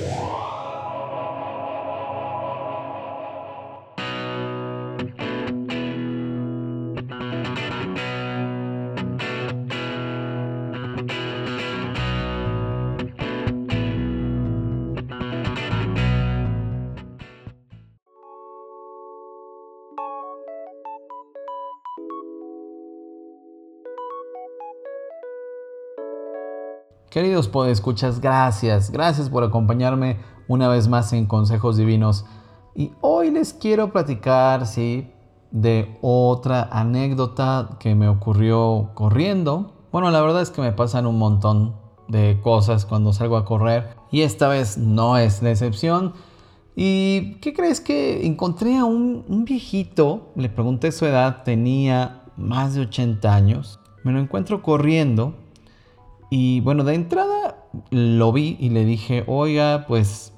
Yeah. Queridos podescuchas, gracias, gracias por acompañarme una vez más en Consejos Divinos. Y hoy les quiero platicar, sí, de otra anécdota que me ocurrió corriendo. Bueno, la verdad es que me pasan un montón de cosas cuando salgo a correr y esta vez no es la excepción. ¿Y qué crees que encontré a un, un viejito? Le pregunté su edad, tenía más de 80 años. Me lo encuentro corriendo y bueno, de entrada lo vi y le dije, oiga, pues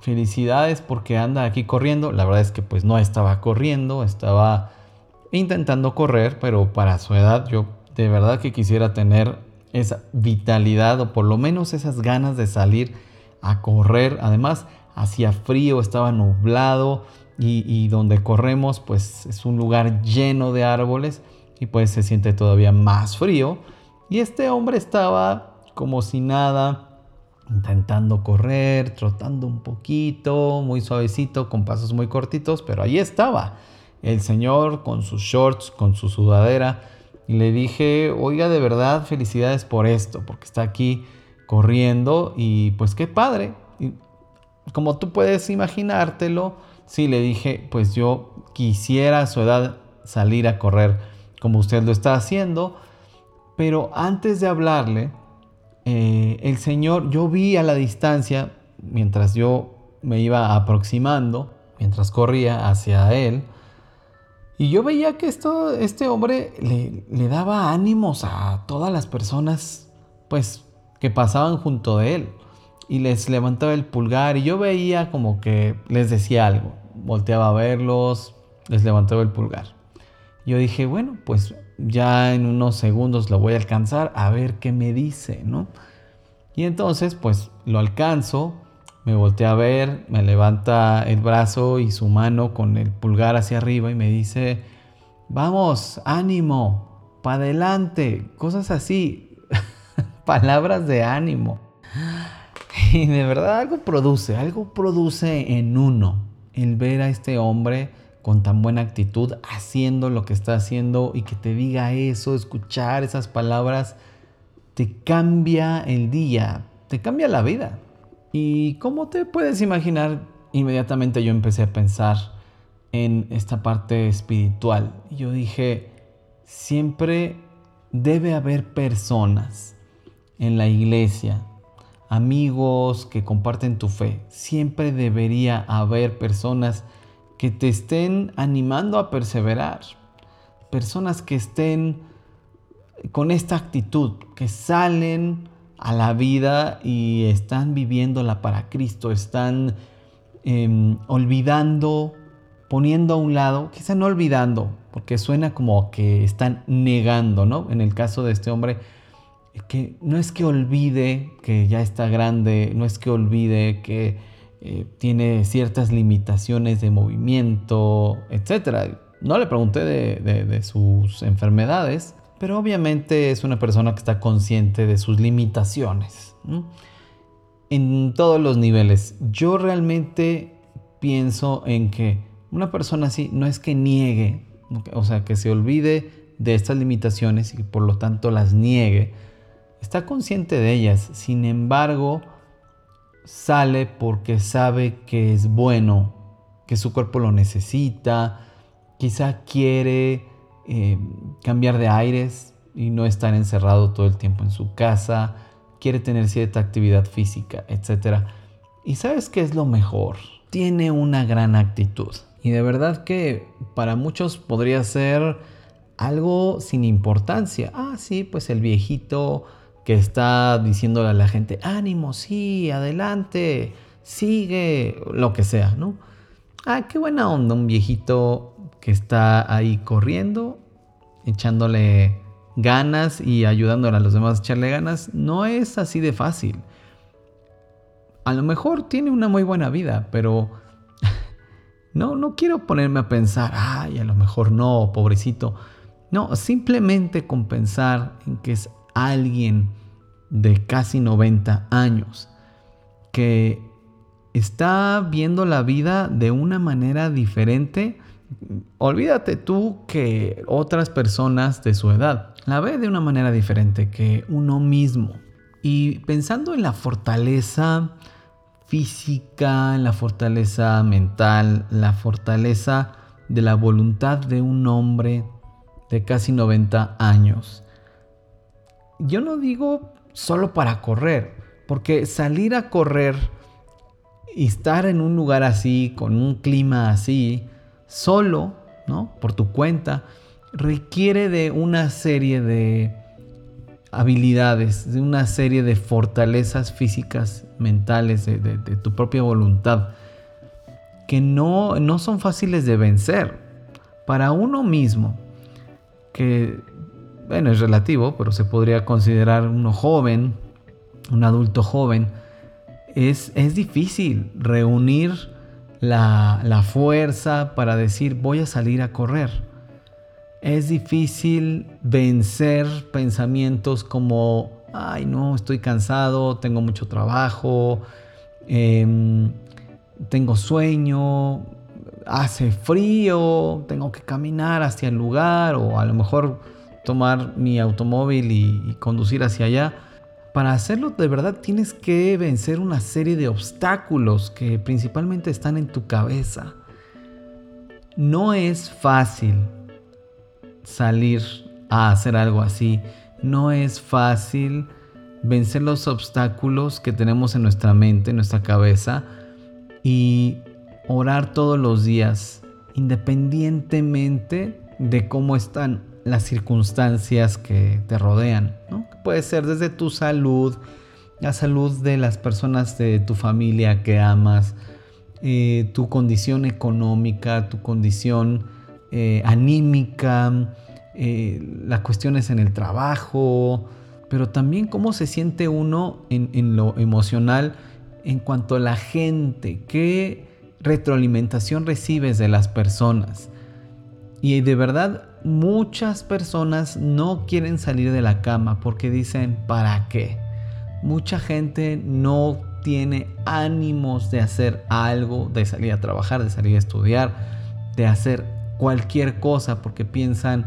felicidades porque anda aquí corriendo. La verdad es que pues no estaba corriendo, estaba intentando correr, pero para su edad yo de verdad que quisiera tener esa vitalidad o por lo menos esas ganas de salir a correr. Además, hacía frío, estaba nublado y, y donde corremos pues es un lugar lleno de árboles y pues se siente todavía más frío. Y este hombre estaba como si nada, intentando correr, trotando un poquito, muy suavecito, con pasos muy cortitos, pero ahí estaba el señor con sus shorts, con su sudadera. Y le dije, oiga, de verdad, felicidades por esto, porque está aquí corriendo y pues qué padre. Y como tú puedes imaginártelo, sí le dije, pues yo quisiera a su edad salir a correr como usted lo está haciendo pero antes de hablarle, eh, el Señor, yo vi a la distancia, mientras yo me iba aproximando, mientras corría hacia Él, y yo veía que esto, este hombre le, le daba ánimos a todas las personas, pues, que pasaban junto de Él. Y les levantaba el pulgar y yo veía como que les decía algo. Volteaba a verlos, les levantaba el pulgar. Yo dije, bueno, pues ya en unos segundos lo voy a alcanzar a ver qué me dice, ¿no? Y entonces pues lo alcanzo, me volteé a ver, me levanta el brazo y su mano con el pulgar hacia arriba y me dice, vamos, ánimo, para adelante, cosas así, palabras de ánimo. Y de verdad algo produce, algo produce en uno el ver a este hombre con tan buena actitud, haciendo lo que está haciendo y que te diga eso, escuchar esas palabras, te cambia el día, te cambia la vida. Y como te puedes imaginar, inmediatamente yo empecé a pensar en esta parte espiritual. Yo dije, siempre debe haber personas en la iglesia, amigos que comparten tu fe. Siempre debería haber personas que te estén animando a perseverar. Personas que estén con esta actitud, que salen a la vida y están viviéndola para Cristo, están em, olvidando, poniendo a un lado, quizá no olvidando, porque suena como que están negando, ¿no? En el caso de este hombre, que no es que olvide que ya está grande, no es que olvide que eh, tiene ciertas limitaciones de movimiento, etc. No le pregunté de, sus enfermedades, pero obviamente es una persona que está consciente de sus limitaciones. En todos los niveles. Yo realmente pienso en que una persona así no es que niegue, o sea, que se olvide de estas limitaciones y por lo tanto las niegue. Está consciente de ellas. Sin embargo, sale porque sabe que es bueno, que su cuerpo lo necesita, quizá quiere eh, cambiar de aires y no estar encerrado todo el tiempo en su casa, quiere tener cierta actividad física, etc. Y sabes qué es lo mejor, tiene una gran actitud. Y de verdad que para muchos podría ser algo sin importancia. Ah, sí, pues el viejito que está diciéndole a la gente, ánimo, sí, adelante, sigue, lo que sea, ¿no? Ah, qué buena onda, un viejito que está ahí corriendo, echándole ganas y ayudándole a los demás a echarle ganas, no es así de fácil. a lo mejor tiene una muy buena vida, pero no, no quiero ponerme a pensar, ay, a lo mejor no, pobrecito. No, simplemente con pensar en que es alguien de casi 90 años que está viendo la vida de una manera diferente. Olvídate tú que otras personas de su edad la ve de una manera diferente que uno mismo. Y pensando en la fortaleza física, en la fortaleza mental, la fortaleza de la voluntad de un hombre de casi 90 años. Yo no digo solo para correr, porque salir a correr y estar en un lugar así, con un clima así, solo, ¿no? Por tu cuenta, requiere de una serie de habilidades, de una serie de fortalezas físicas, mentales, de, tu propia voluntad, que no, no son fáciles de vencer. Para uno mismo, que, bueno, es relativo, pero se podría considerar uno joven, un adulto joven, es, es difícil reunir la, la fuerza para decir voy a salir a correr es difícil vencer pensamientos como, ay no, estoy cansado, tengo mucho trabajo, em, tengo sueño, hace frío, tengo que caminar hacia el lugar o a lo mejor tomar mi automóvil y, y conducir hacia allá. Para hacerlo de verdad tienes que vencer una serie de obstáculos que principalmente están en tu cabeza. No es fácil salir a hacer algo así. No es fácil vencer los obstáculos que tenemos en nuestra mente, en nuestra cabeza y orar todos los días, independientemente de cómo están las circunstancias que te rodean. Puede ser desde tu salud, la salud de las personas de tu familia que amas, eh, tu condición económica, tu condición eh, anímica, eh, las cuestiones en el trabajo, pero también cómo se siente uno en, lo emocional en cuanto a la gente, qué retroalimentación recibes de las personas. Y de verdad, muchas personas no quieren salir de la cama porque dicen, ¿para qué? Mucha gente no tiene ánimos de hacer algo, de salir a trabajar, de salir a estudiar, de hacer cualquier cosa porque piensan,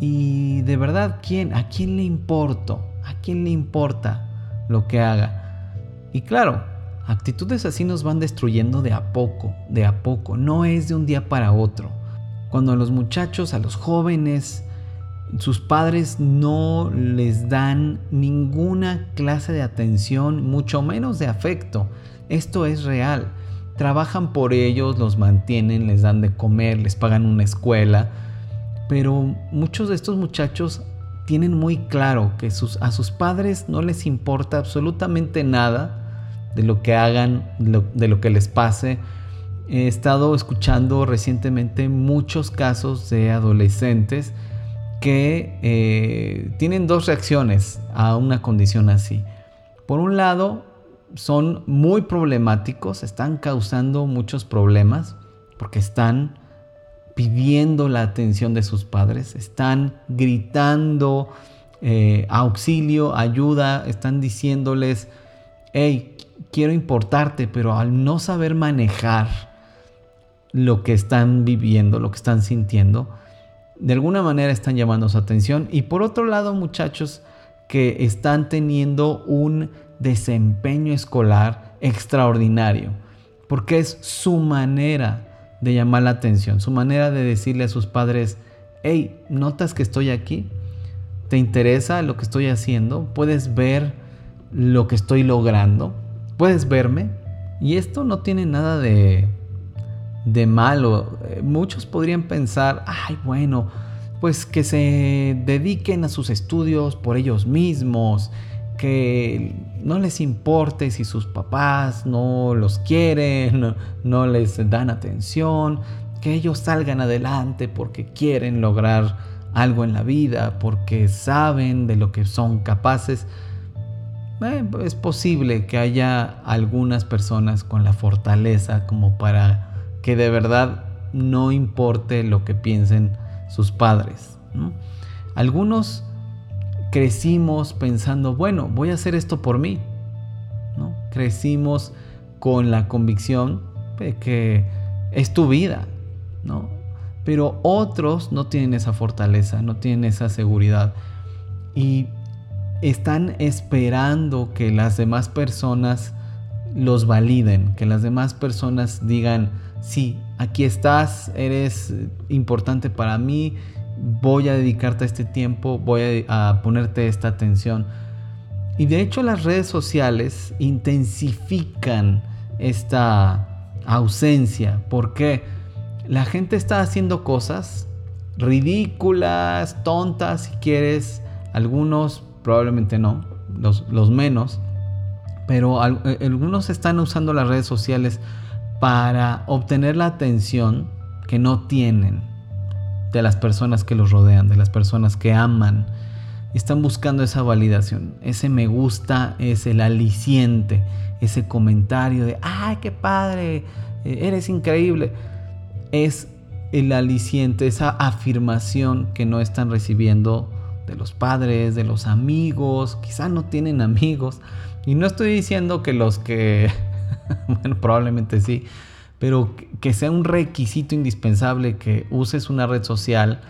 y de verdad, ¿quién? ¿A quién le importo? ¿A quién le importa lo que haga? Y claro, actitudes así nos van destruyendo de a poco, de a poco, no es de un día para otro. Cuando a los muchachos, a los jóvenes, sus padres no les dan ninguna clase de atención, mucho menos de afecto. Esto es real trabajan por ellos, los mantienen, les dan de comer, les pagan una escuela, pero muchos de estos muchachos tienen muy claro que a sus padres no les importa absolutamente nada de lo que hagan, de lo que les pase. He estado escuchando recientemente muchos casos de adolescentes que eh, tienen dos reacciones a una condición así. Por un lado, son muy problemáticos, están causando muchos problemas porque están pidiendo la atención de sus padres, están gritando eh, auxilio, ayuda, están diciéndoles, hey, quiero importarte, pero al no saber manejar lo que están viviendo, lo que están sintiendo, de alguna manera están llamando su atención. Y por otro lado, muchachos que están teniendo un desempeño escolar extraordinario, porque es su manera de llamar la atención, su manera de decirle a sus padres, hey, ¿notas que estoy aquí? ¿Te interesa lo que estoy haciendo? ¿Puedes ver lo que estoy logrando? ¿Puedes verme? Y esto no tiene nada de, de malo. Eh, muchos podrían pensar, ay, bueno, pues que se dediquen a sus estudios por ellos mismos, que no les importe si sus papás no los quieren, no, les dan atención, que ellos salgan adelante porque quieren lograr algo en la vida, porque saben de lo que son capaces. eh, es posible que haya algunas personas con la fortaleza como para que de verdad no importe lo que piensen sus padres. Algunos crecimos pensando, bueno, voy a hacer esto por mí. ¿no? Crecimos con la convicción de que es tu vida, ¿no? Pero otros no tienen esa fortaleza, no tienen esa seguridad y están esperando que las demás personas los validen, que las demás personas digan, sí, aquí estás, eres importante para mí, voy a dedicarte este tiempo, voy a, ponerte esta atención. Y de hecho las redes sociales intensifican esta ausencia, porque la gente está haciendo cosas ridículas, tontas, si quieres, algunos probablemente no, los, los menos, pero eh, algunos están usando las redes sociales para obtener la atención que no tienen de las personas que los rodean, de las personas que aman. Están buscando esa validación. Ese me gusta es el aliciente, ese comentario de, ay, qué padre, eh, eres increíble. Es el aliciente, esa afirmación que no están recibiendo de los padres, de los amigos, quizá no tienen amigos. Y no estoy diciendo que los que, bueno, probablemente sí, pero que sea un requisito indispensable que uses una red social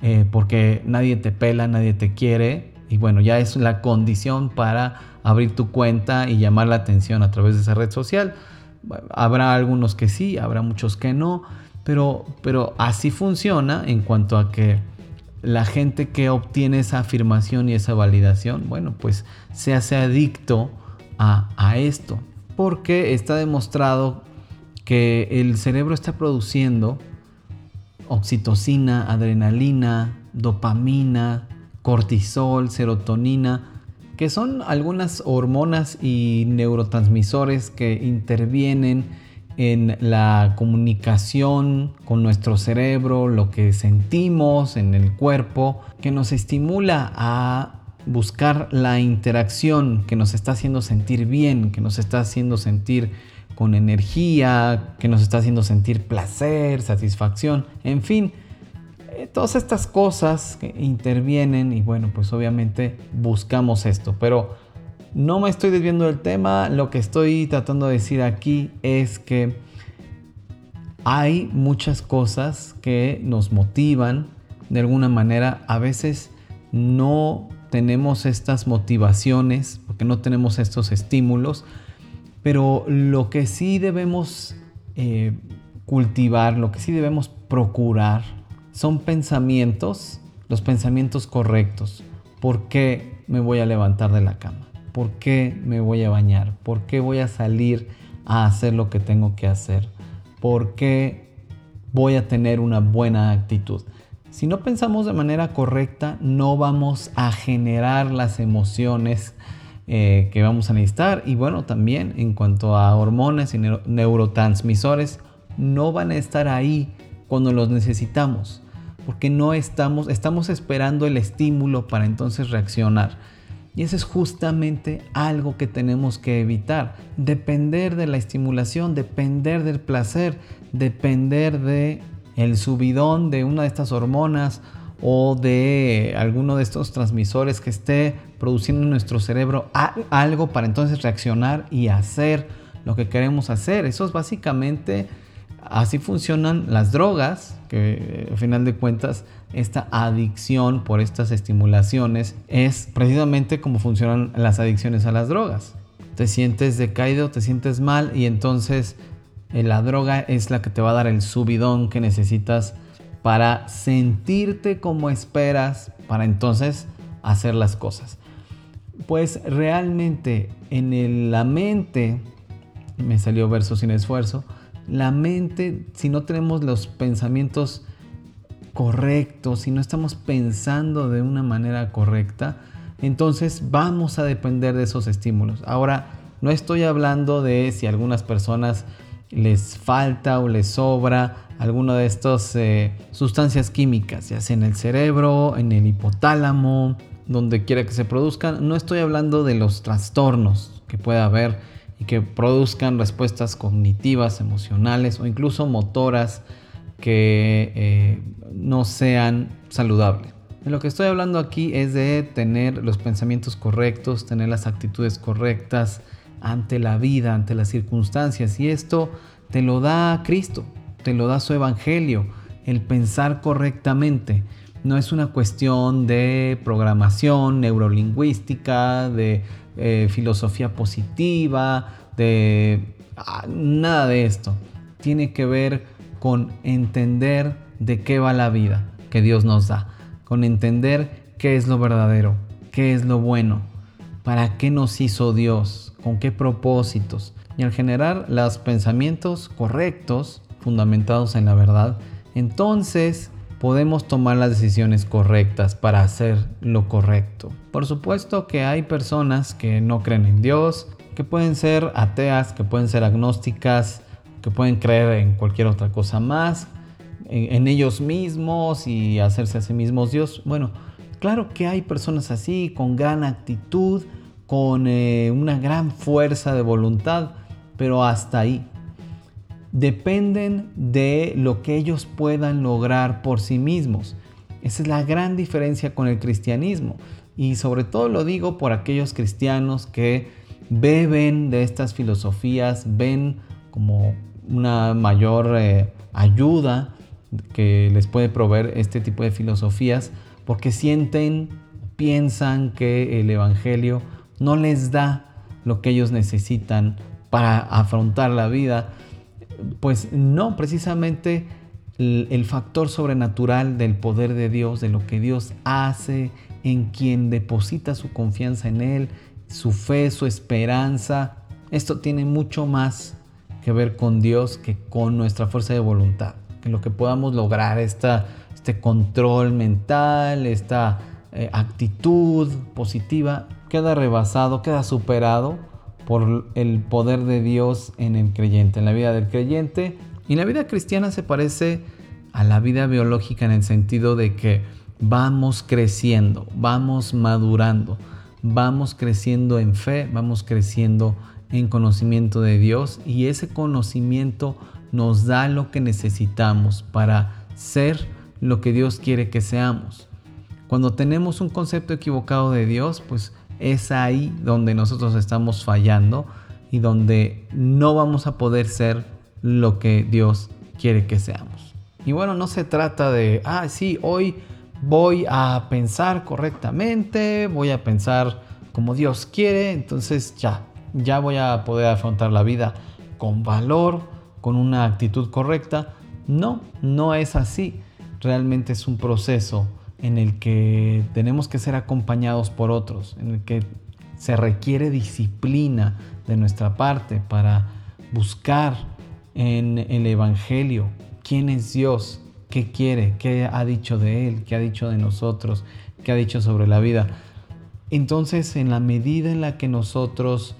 eh, porque nadie te pela, nadie te quiere. Y bueno, ya es la condición para abrir tu cuenta y llamar la atención a través de esa red social. Habrá algunos que sí, habrá muchos que no, pero, pero así funciona en cuanto a que la gente que obtiene esa afirmación y esa validación, bueno, pues se hace adicto a, a esto, porque está demostrado que el cerebro está produciendo oxitocina, adrenalina, dopamina, cortisol, serotonina, que son algunas hormonas y neurotransmisores que intervienen en la comunicación con nuestro cerebro, lo que sentimos en el cuerpo, que nos estimula a buscar la interacción que nos está haciendo sentir bien, que nos está haciendo sentir con energía, que nos está haciendo sentir placer, satisfacción, en fin, eh, todas estas cosas que intervienen y bueno, pues obviamente buscamos esto, pero no me estoy desviando del tema, lo que estoy tratando de decir aquí es que hay muchas cosas que nos motivan de alguna manera. A veces no tenemos estas motivaciones porque no tenemos estos estímulos, pero lo que sí debemos eh, cultivar, lo que sí debemos procurar son pensamientos, los pensamientos correctos. ¿Por qué me voy a levantar de la cama? ¿Por qué me voy a bañar? ¿Por qué voy a salir a hacer lo que tengo que hacer? ¿Por qué voy a tener una buena actitud? Si no pensamos de manera correcta, no vamos a generar las emociones eh, que vamos a necesitar. Y bueno, también en cuanto a hormonas y neurotransmisores, no van a estar ahí cuando los necesitamos. Porque no estamos, estamos esperando el estímulo para entonces reaccionar. Y eso es justamente algo que tenemos que evitar. Depender de la estimulación, depender del placer, depender de el subidón de una de estas hormonas o de alguno de estos transmisores que esté produciendo en nuestro cerebro algo para entonces reaccionar y hacer lo que queremos hacer. Eso es básicamente así funcionan las drogas, que al final de cuentas esta adicción por estas estimulaciones es precisamente como funcionan las adicciones a las drogas. Te sientes decaído, te sientes mal y entonces eh, la droga es la que te va a dar el subidón que necesitas para sentirte como esperas, para entonces hacer las cosas. Pues realmente en la mente, me salió verso sin esfuerzo, la mente, si no tenemos los pensamientos correcto, si no estamos pensando de una manera correcta, entonces vamos a depender de esos estímulos. Ahora, no estoy hablando de si algunas personas les falta o les sobra alguna de estas eh, sustancias químicas, ya sea en el cerebro, en el hipotálamo, donde quiera que se produzcan. No estoy hablando de los trastornos que pueda haber y que produzcan respuestas cognitivas, emocionales o incluso motoras que eh, no sean saludables. Lo que estoy hablando aquí es de tener los pensamientos correctos, tener las actitudes correctas ante la vida, ante las circunstancias. Y esto te lo da Cristo, te lo da su Evangelio, el pensar correctamente. No es una cuestión de programación neurolingüística, de eh, filosofía positiva, de ah, nada de esto. Tiene que ver con entender de qué va la vida que Dios nos da, con entender qué es lo verdadero, qué es lo bueno, para qué nos hizo Dios, con qué propósitos. Y al generar los pensamientos correctos, fundamentados en la verdad, entonces podemos tomar las decisiones correctas para hacer lo correcto. Por supuesto que hay personas que no creen en Dios, que pueden ser ateas, que pueden ser agnósticas, que pueden creer en cualquier otra cosa más, en, ellos mismos y hacerse a sí mismos Dios. Bueno, claro que hay personas así, con gran actitud, con eh, una gran fuerza de voluntad, pero hasta ahí dependen de lo que ellos puedan lograr por sí mismos. Esa es la gran diferencia con el cristianismo. Y sobre todo lo digo por aquellos cristianos que beben de estas filosofías, ven como una mayor eh, ayuda que les puede proveer este tipo de filosofías, porque sienten, piensan que el Evangelio no les da lo que ellos necesitan para afrontar la vida, pues no, precisamente el, factor sobrenatural del poder de Dios, de lo que Dios hace, en quien deposita su confianza en Él, su fe, su esperanza, esto tiene mucho más que ver con Dios que con nuestra fuerza de voluntad. Que lo que podamos lograr, esta, este control mental, esta eh, actitud positiva, queda rebasado, queda superado por el poder de Dios en el creyente, en la vida del creyente. Y la vida cristiana se parece a la vida biológica en el sentido de que vamos creciendo, vamos madurando, vamos creciendo en fe, vamos creciendo en conocimiento de Dios y ese conocimiento nos da lo que necesitamos para ser lo que Dios quiere que seamos. Cuando tenemos un concepto equivocado de Dios, pues es ahí donde nosotros estamos fallando y donde no vamos a poder ser lo que Dios quiere que seamos. Y bueno, no se trata de, ah, sí, hoy voy a pensar correctamente, voy a pensar como Dios quiere, entonces ya, ya voy a poder afrontar la vida con valor, con una actitud correcta. No, no es así. Realmente es un proceso en el que tenemos que ser acompañados por otros, en el que se requiere disciplina de nuestra parte para buscar en el Evangelio quién es Dios, qué quiere, qué ha dicho de Él, qué ha dicho de nosotros, qué ha dicho sobre la vida. Entonces, en la medida en la que nosotros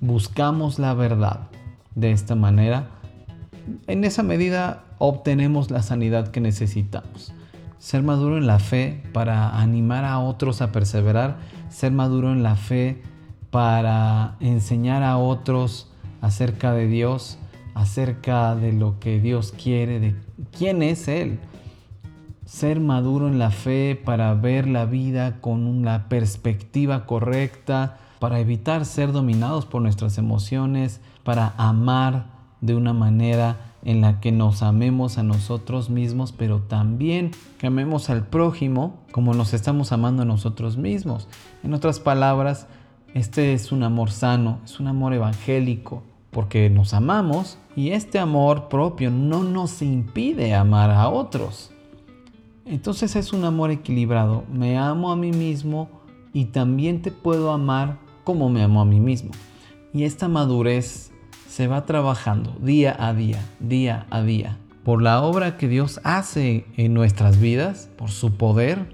buscamos la verdad de esta manera, en esa medida obtenemos la sanidad que necesitamos ser maduro en la fe para animar a otros a perseverar, ser maduro en la fe para enseñar a otros acerca de Dios, acerca de lo que Dios quiere, de quién es Él. Ser maduro en la fe para ver la vida con una perspectiva correcta, para evitar ser dominados por nuestras emociones, para amar de una manera en la que nos amemos a nosotros mismos, pero también que amemos al prójimo como nos estamos amando a nosotros mismos. En otras palabras, este es un amor sano, es un amor evangélico, porque nos amamos y este amor propio no nos impide amar a otros. Entonces es un amor equilibrado. Me amo a mí mismo y también te puedo amar como me amo a mí mismo. Y esta madurez se va trabajando día a día, día a día, por la obra que Dios hace en nuestras vidas, por su poder,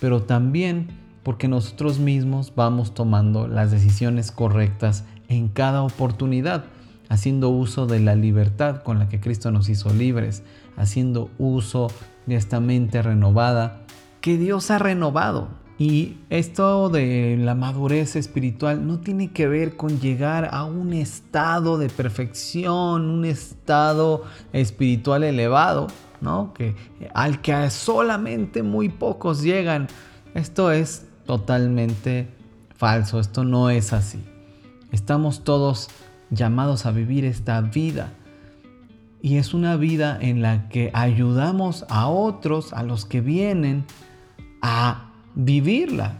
pero también porque nosotros mismos vamos tomando las decisiones correctas en cada oportunidad, haciendo uso de la libertad con la que Cristo nos hizo libres, haciendo uso de esta mente renovada que Dios ha renovado. Y esto de la madurez espiritual no tiene que ver con llegar a un estado de perfección, un estado espiritual elevado, ¿no? Que, al que solamente muy pocos llegan. Esto es totalmente falso, esto no es así. Estamos todos llamados a vivir esta vida. Y es una vida en la que ayudamos a otros, a los que vienen, a vivirla,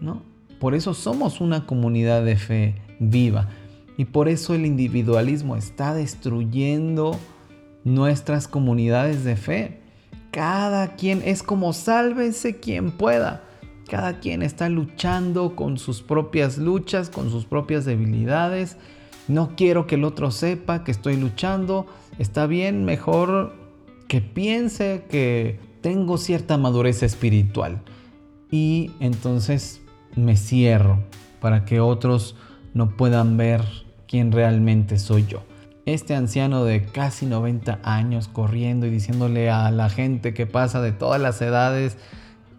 ¿no? Por eso somos una comunidad de fe viva y por eso el individualismo está destruyendo nuestras comunidades de fe. Cada quien es como sálvese quien pueda. Cada quien está luchando con sus propias luchas, con sus propias debilidades. No quiero que el otro sepa que estoy luchando. Está bien, mejor que piense que tengo cierta madurez espiritual y entonces me cierro para que otros no puedan ver quién realmente soy yo. Este anciano de casi 90 años corriendo y diciéndole a la gente que pasa de todas las edades,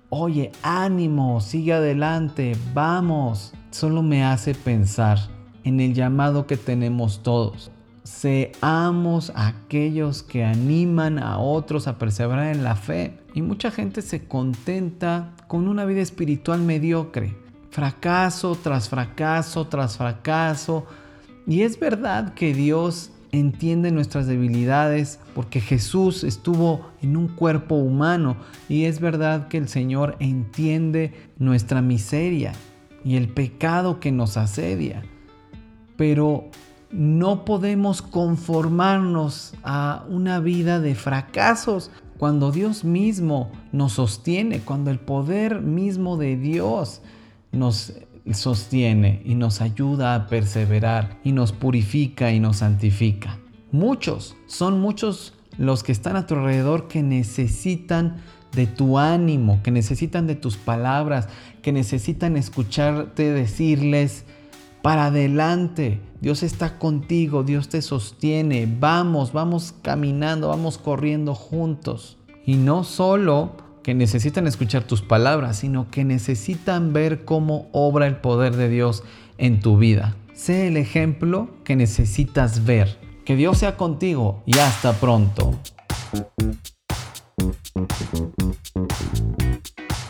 oye, ánimo, sigue adelante, vamos, solo me hace pensar en el llamado que tenemos todos. Seamos aquellos que animan a otros a perseverar en la fe. Y mucha gente se contenta con una vida espiritual mediocre. Fracaso tras fracaso tras fracaso. Y es verdad que Dios entiende nuestras debilidades porque Jesús estuvo en un cuerpo humano. Y es verdad que el Señor entiende nuestra miseria y el pecado que nos asedia. Pero no podemos conformarnos a una vida de fracasos cuando Dios mismo nos sostiene, cuando el poder mismo de Dios nos sostiene y nos ayuda a perseverar y nos purifica y nos santifica. Muchos, son muchos los que están a tu alrededor que necesitan de tu ánimo, que necesitan de tus palabras, que necesitan escucharte decirles, para adelante. Dios está contigo, Dios te sostiene. Vamos, vamos caminando, vamos corriendo juntos. Y no solo que necesitan escuchar tus palabras, sino que necesitan ver cómo obra el poder de Dios en tu vida. Sé el ejemplo que necesitas ver. Que Dios sea contigo y hasta pronto.